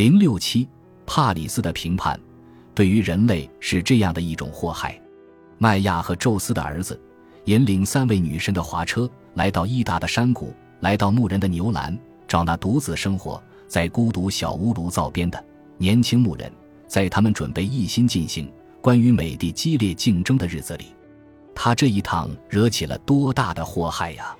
零六七，帕里斯的评判对于人类是这样的一种祸害。麦亚和宙斯的儿子引领三位女神的滑车来到伊达的山谷，来到牧人的牛栏，找那独自生活在孤独小屋炉灶边的年轻牧人。在他们准备一心进行关于美帝激烈竞争的日子里，他这一趟惹起了多大的祸害呀！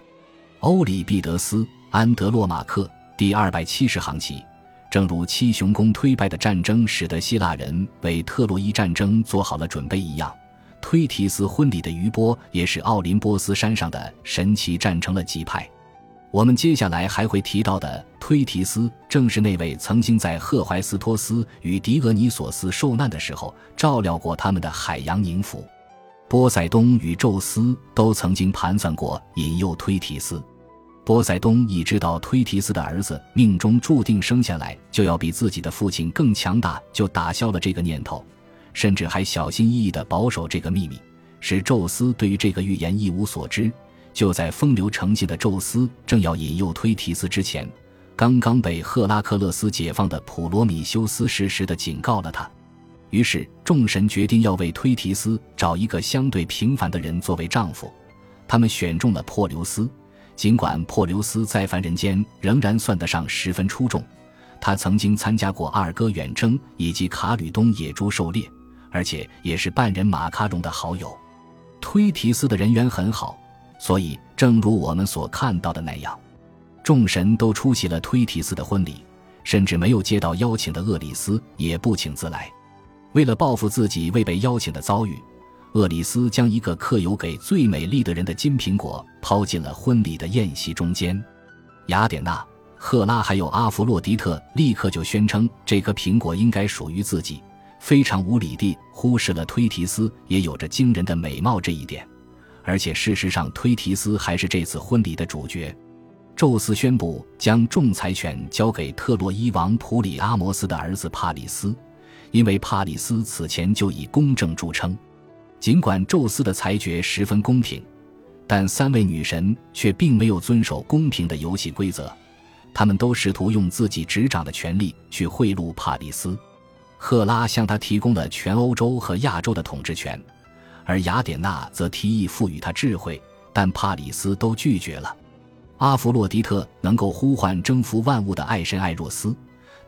欧里庇得斯《安德洛马克》第二百七十行起，正如七雄宫推败的战争使得希腊人为特洛伊战争做好了准备一样，推提斯婚礼的余波也使奥林波斯山上的神奇战成了极派。我们接下来还会提到的推提斯，正是那位曾经在赫淮斯托斯与狄俄尼索斯受难的时候照料过他们的海洋宁府。波塞冬与宙斯都曾经盘算过引诱推提斯。波塞冬一知道推提斯的儿子命中注定生下来就要比自己的父亲更强大，就打消了这个念头，甚至还小心翼翼地保守这个秘密，使宙斯对于这个预言一无所知。就在风流成性的宙斯正要引诱推提斯之前，刚刚被赫拉克勒斯解放的普罗米修斯适时的警告了他。于是众神决定要为推提斯找一个相对平凡的人作为丈夫。他们选中了珀留斯，尽管珀留斯在凡人间仍然算得上十分出众。他曾经参加过阿尔戈远征以及卡吕冬野猪狩猎，而且也是半人马卡戎的好友。推提斯的人缘很好。所以，正如我们所看到的那样，众神都出席了推提斯的婚礼，甚至没有接到邀请的厄里斯也不请自来。为了报复自己未被邀请的遭遇，厄里斯将一个刻有给最美丽的人的金苹果抛进了婚礼的宴席中间。雅典娜、赫拉还有阿弗洛狄特立刻就宣称这颗苹果应该属于自己，非常无理地忽视了推提斯也有着惊人的美貌这一点。而且，事实上，推提斯还是这次婚礼的主角。宙斯宣布将仲裁权交给特洛伊王普里阿摩斯的儿子帕里斯，因为帕里斯此前就以公正著称。尽管宙斯的裁决十分公平，但三位女神却并没有遵守公平的游戏规则。他们都试图用自己执掌的权力去贿赂帕里斯。赫拉向他提供了全欧洲和亚洲的统治权。而雅典娜则提议赋予他智慧，但帕里斯都拒绝了。阿弗洛狄特能够呼唤征服万物的爱神艾若斯，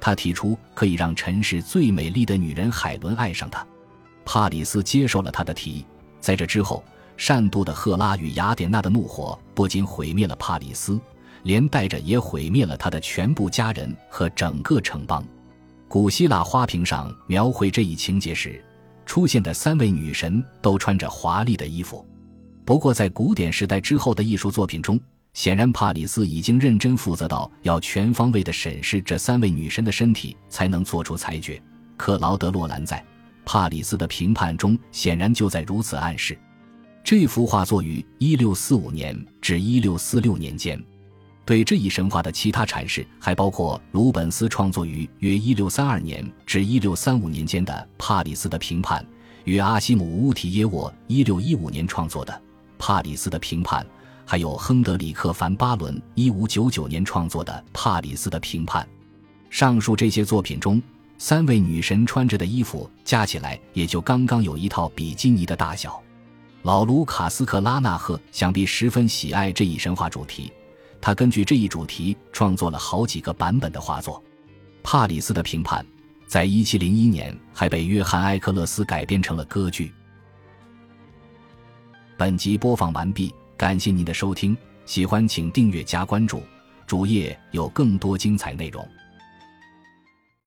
他提出可以让尘世最美丽的女人海伦爱上他。帕里斯接受了他的提议。在这之后，善妒的赫拉与雅典娜的怒火不仅毁灭了帕里斯，连带着也毁灭了他的全部家人和整个城邦。古希腊花瓶上描绘这一情节时。出现的三位女神都穿着华丽的衣服，不过在古典时代之后的艺术作品中，显然帕里斯已经认真负责到要全方位的审视这三位女神的身体，才能做出裁决。克劳德·洛兰在《帕里斯的评判》中显然就在如此暗示。这幅画作于1645年至1646年间。对这一神话的其他阐释还包括鲁本斯创作于约1632年至1635年间的《帕里斯的评判》，与阿西姆乌提耶沃1615年创作的《帕里斯的评判》，还有亨德里克·凡巴伦1599年创作的《帕里斯的评判》。上述这些作品中，三位女神穿着的衣服加起来也就刚刚有一套比基尼的大小。老卢卡斯克拉纳赫想必十分喜爱这一神话主题。他根据这一主题创作了好几个版本的画作，《帕里斯的评判》在一七零一年还被约翰·埃克勒斯改编成了歌剧。本集播放完毕，感谢您的收听，喜欢请订阅加关注，主页有更多精彩内容。